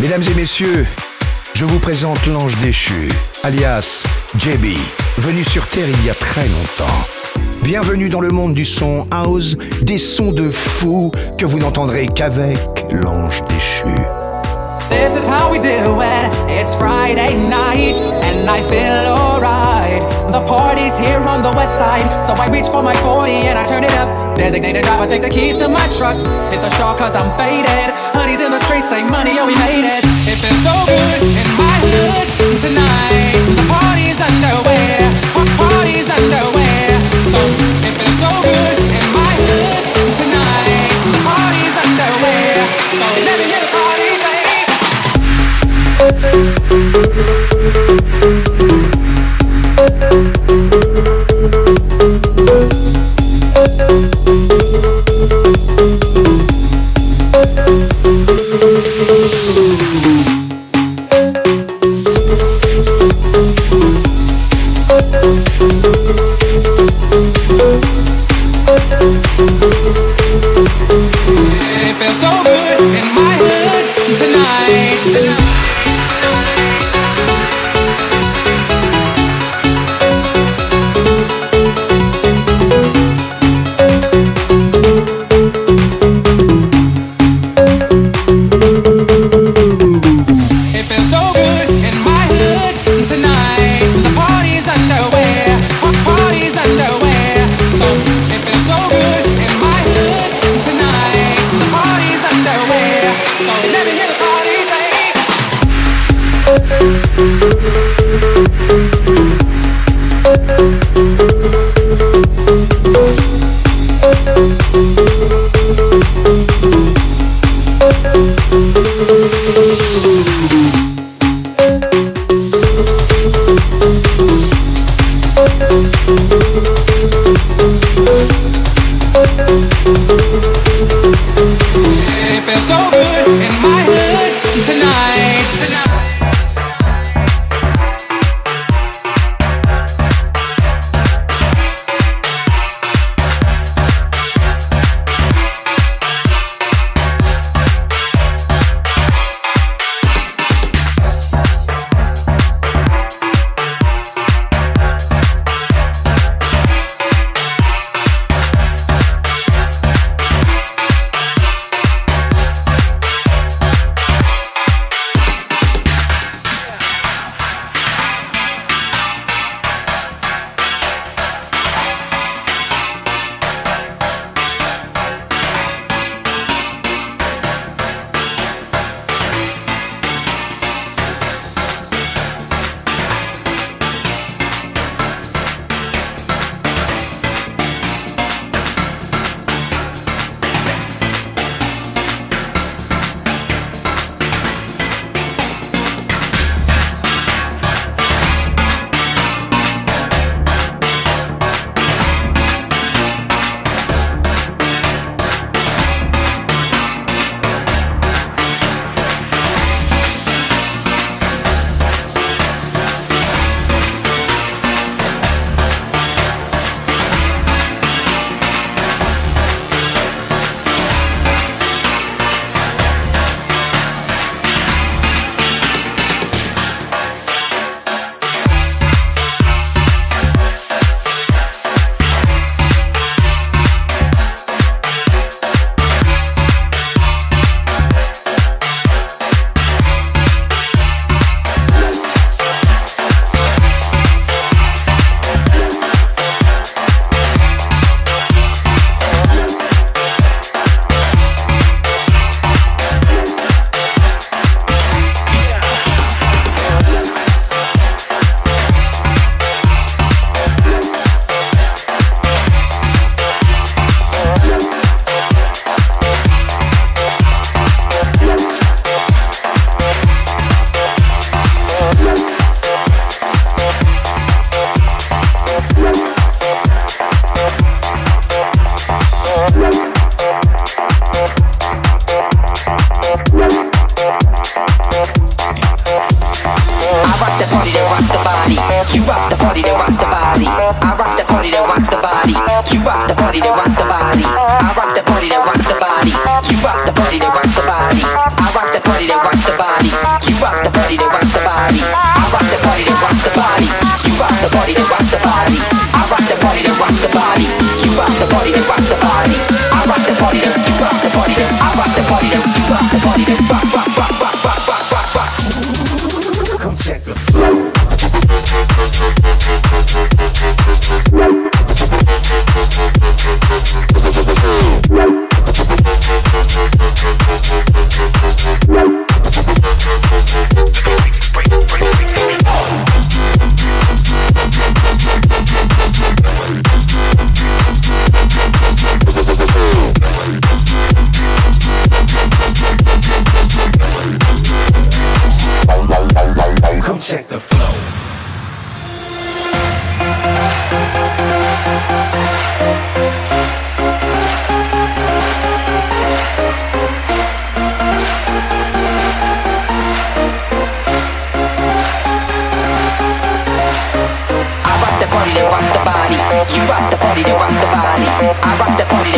Mesdames et messieurs, je vous présente l'ange déchu, alias JB, venu sur Terre il y a très longtemps. Bienvenue dans le monde du son house, des sons de fou que vous n'entendrez qu'avec l'ange déchu. The party's here on the west side, so I reach for my 40 and I turn it up. Designated driver, take the keys to my truck. Hit the shore cause I'm faded. Honey's in the streets, say money, oh, we made it. It feels so good in my hood tonight. The party's underway, party's underway. So it feels so good in my hood tonight. The party's underway. So let me hear the party say. It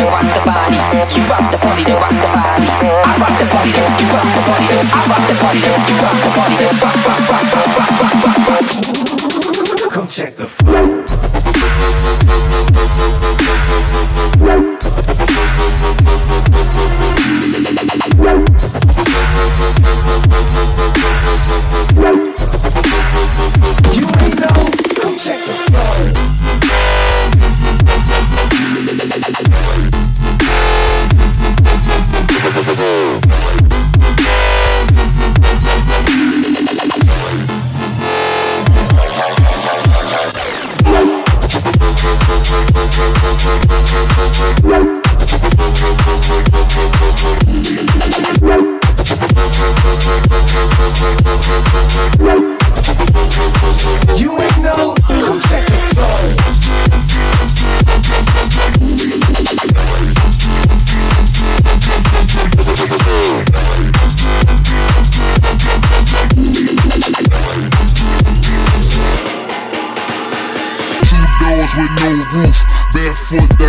that rocks the body. You rock the party that rocks the body. I rock the party that you rock the party I rock the party you rock the party rock rock rock rock rock rock rock rock. Come check the flow. You ain't know. Come check the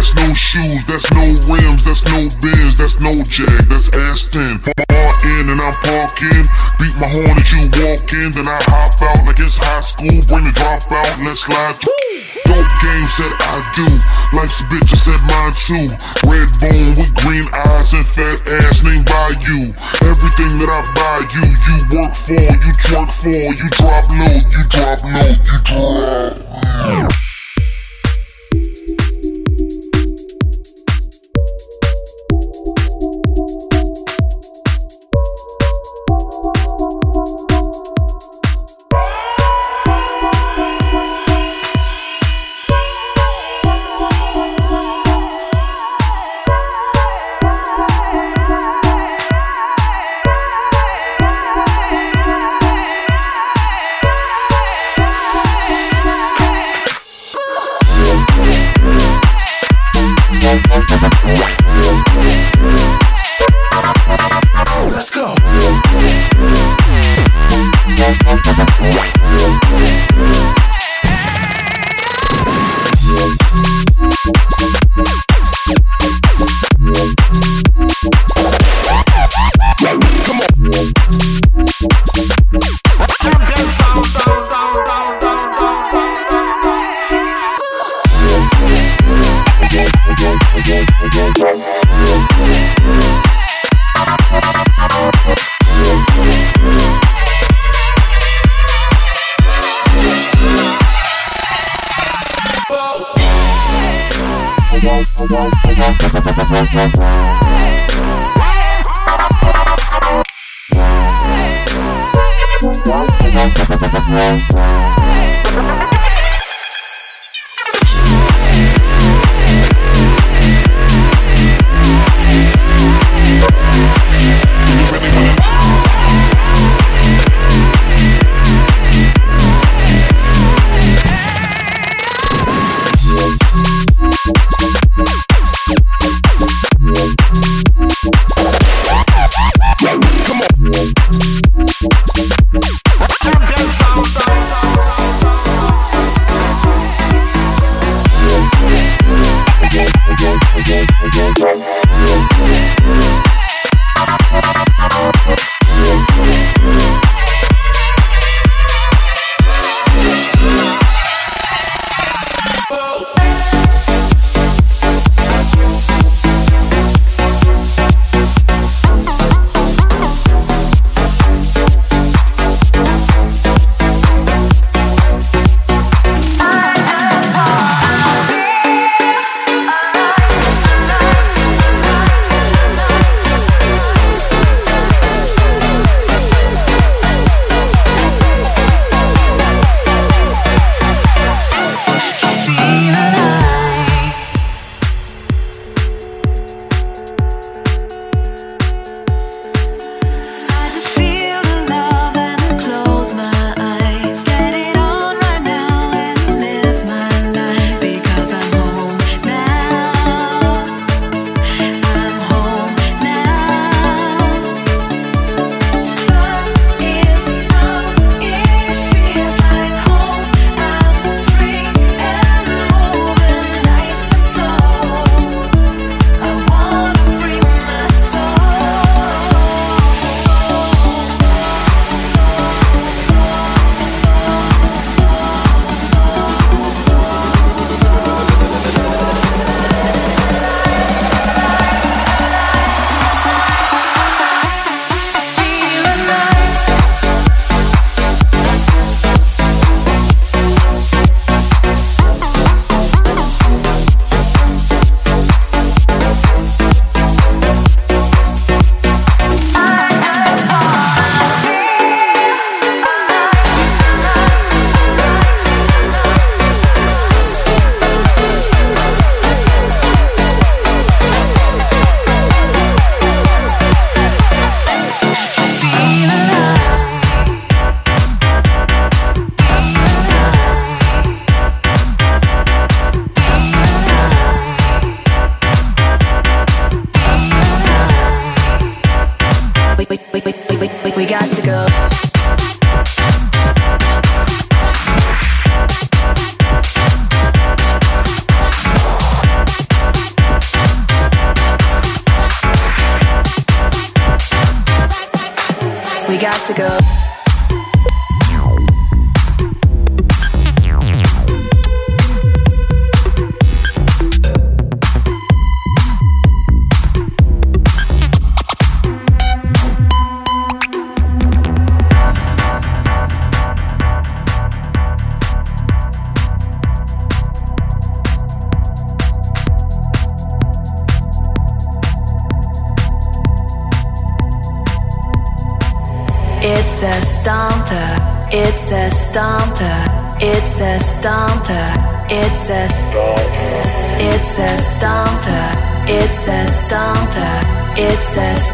that's no shoes. That's no rims. That's no Benz. That's no jag. That's Aston. Bar in and I'm parking. Beat my horn as you walk in. Then I hop out like it's high school. Bring the drop out. Let's slide through. Dope game said I do. Life's a bitch, I said mine too. Red bone with green eyes and fat ass named by you. Everything that I buy you, you work for, you twerk for, you drop low, you drop low, you drop.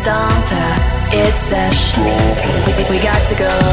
stomper. It's a stomper. We, we, we got to go.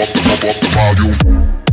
up the, up the volume.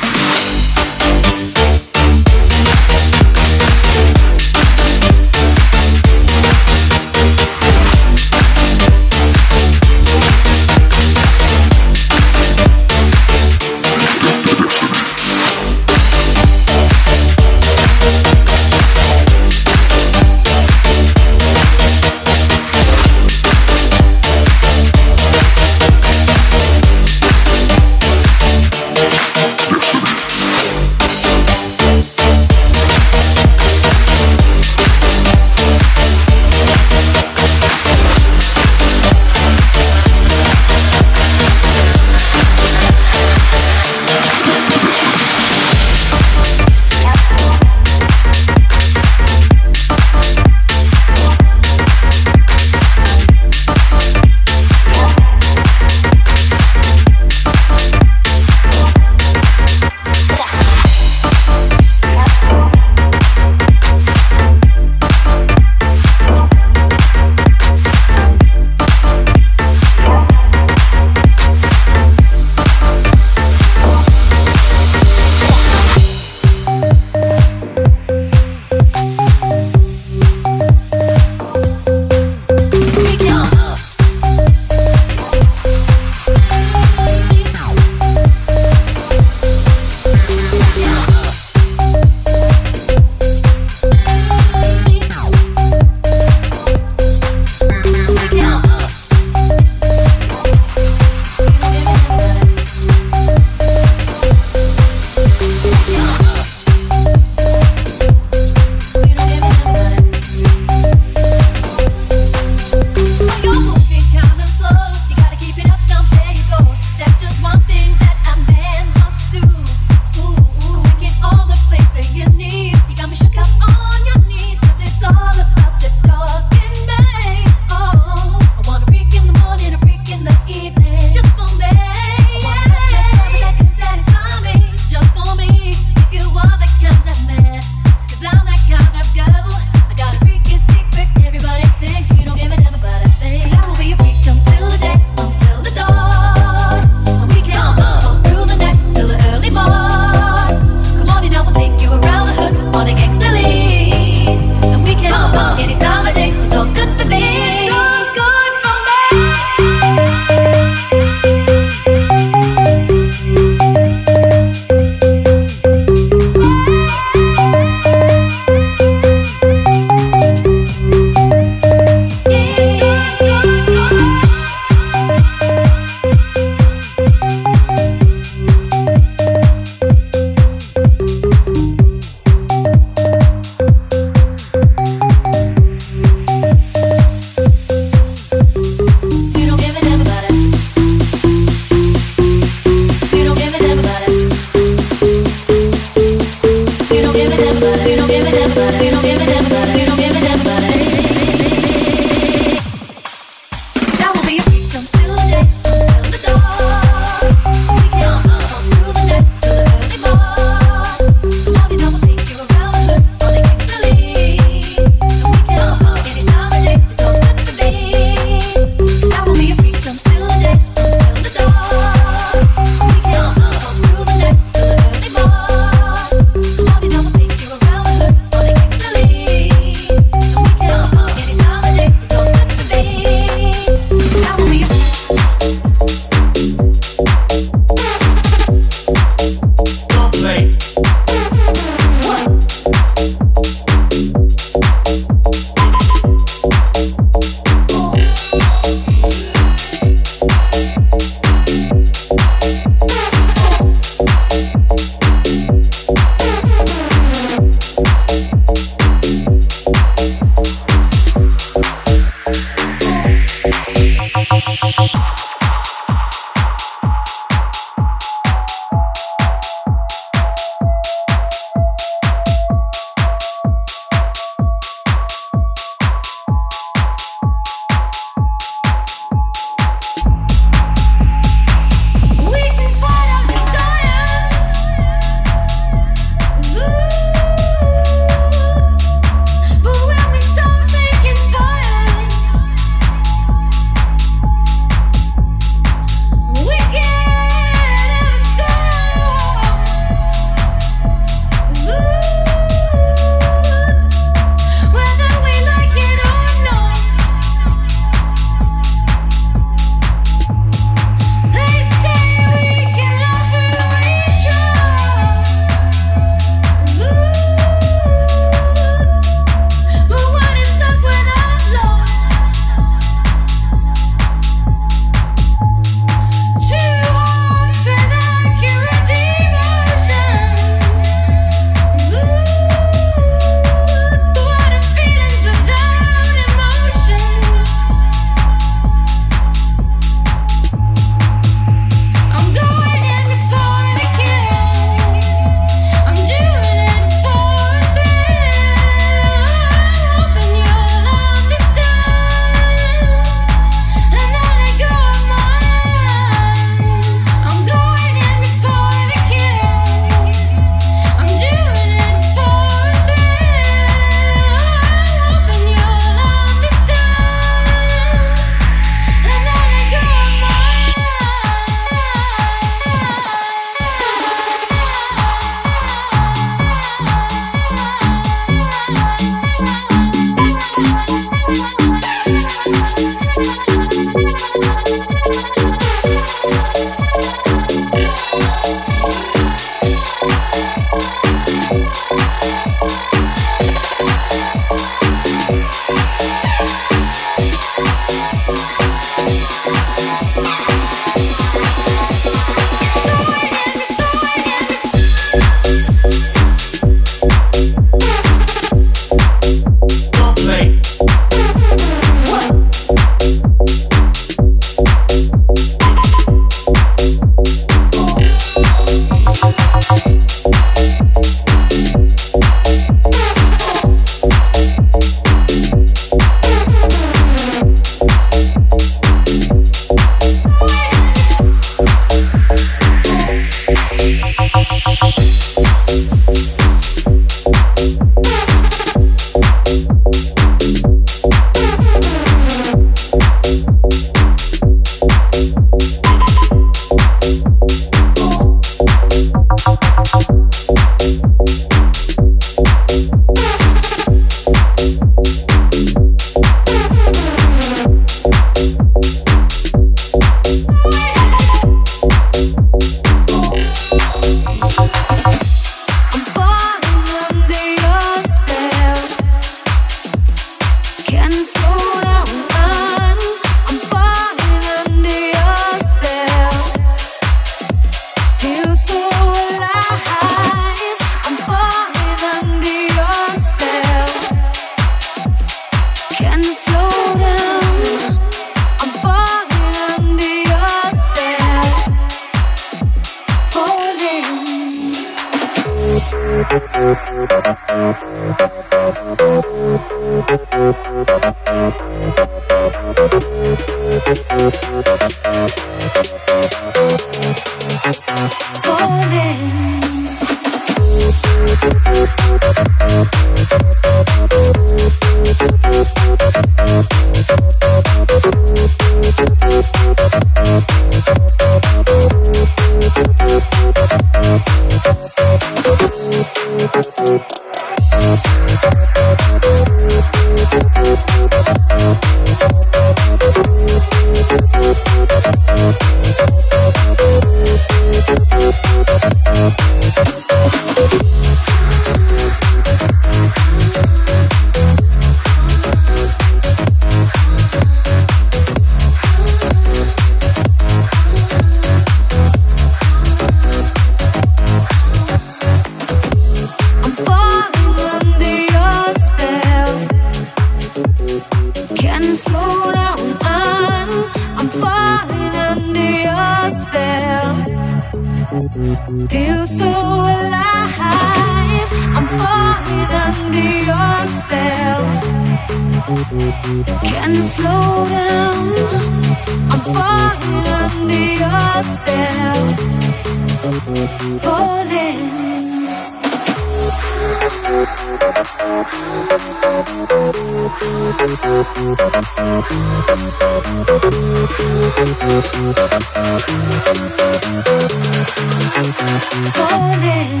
Falling.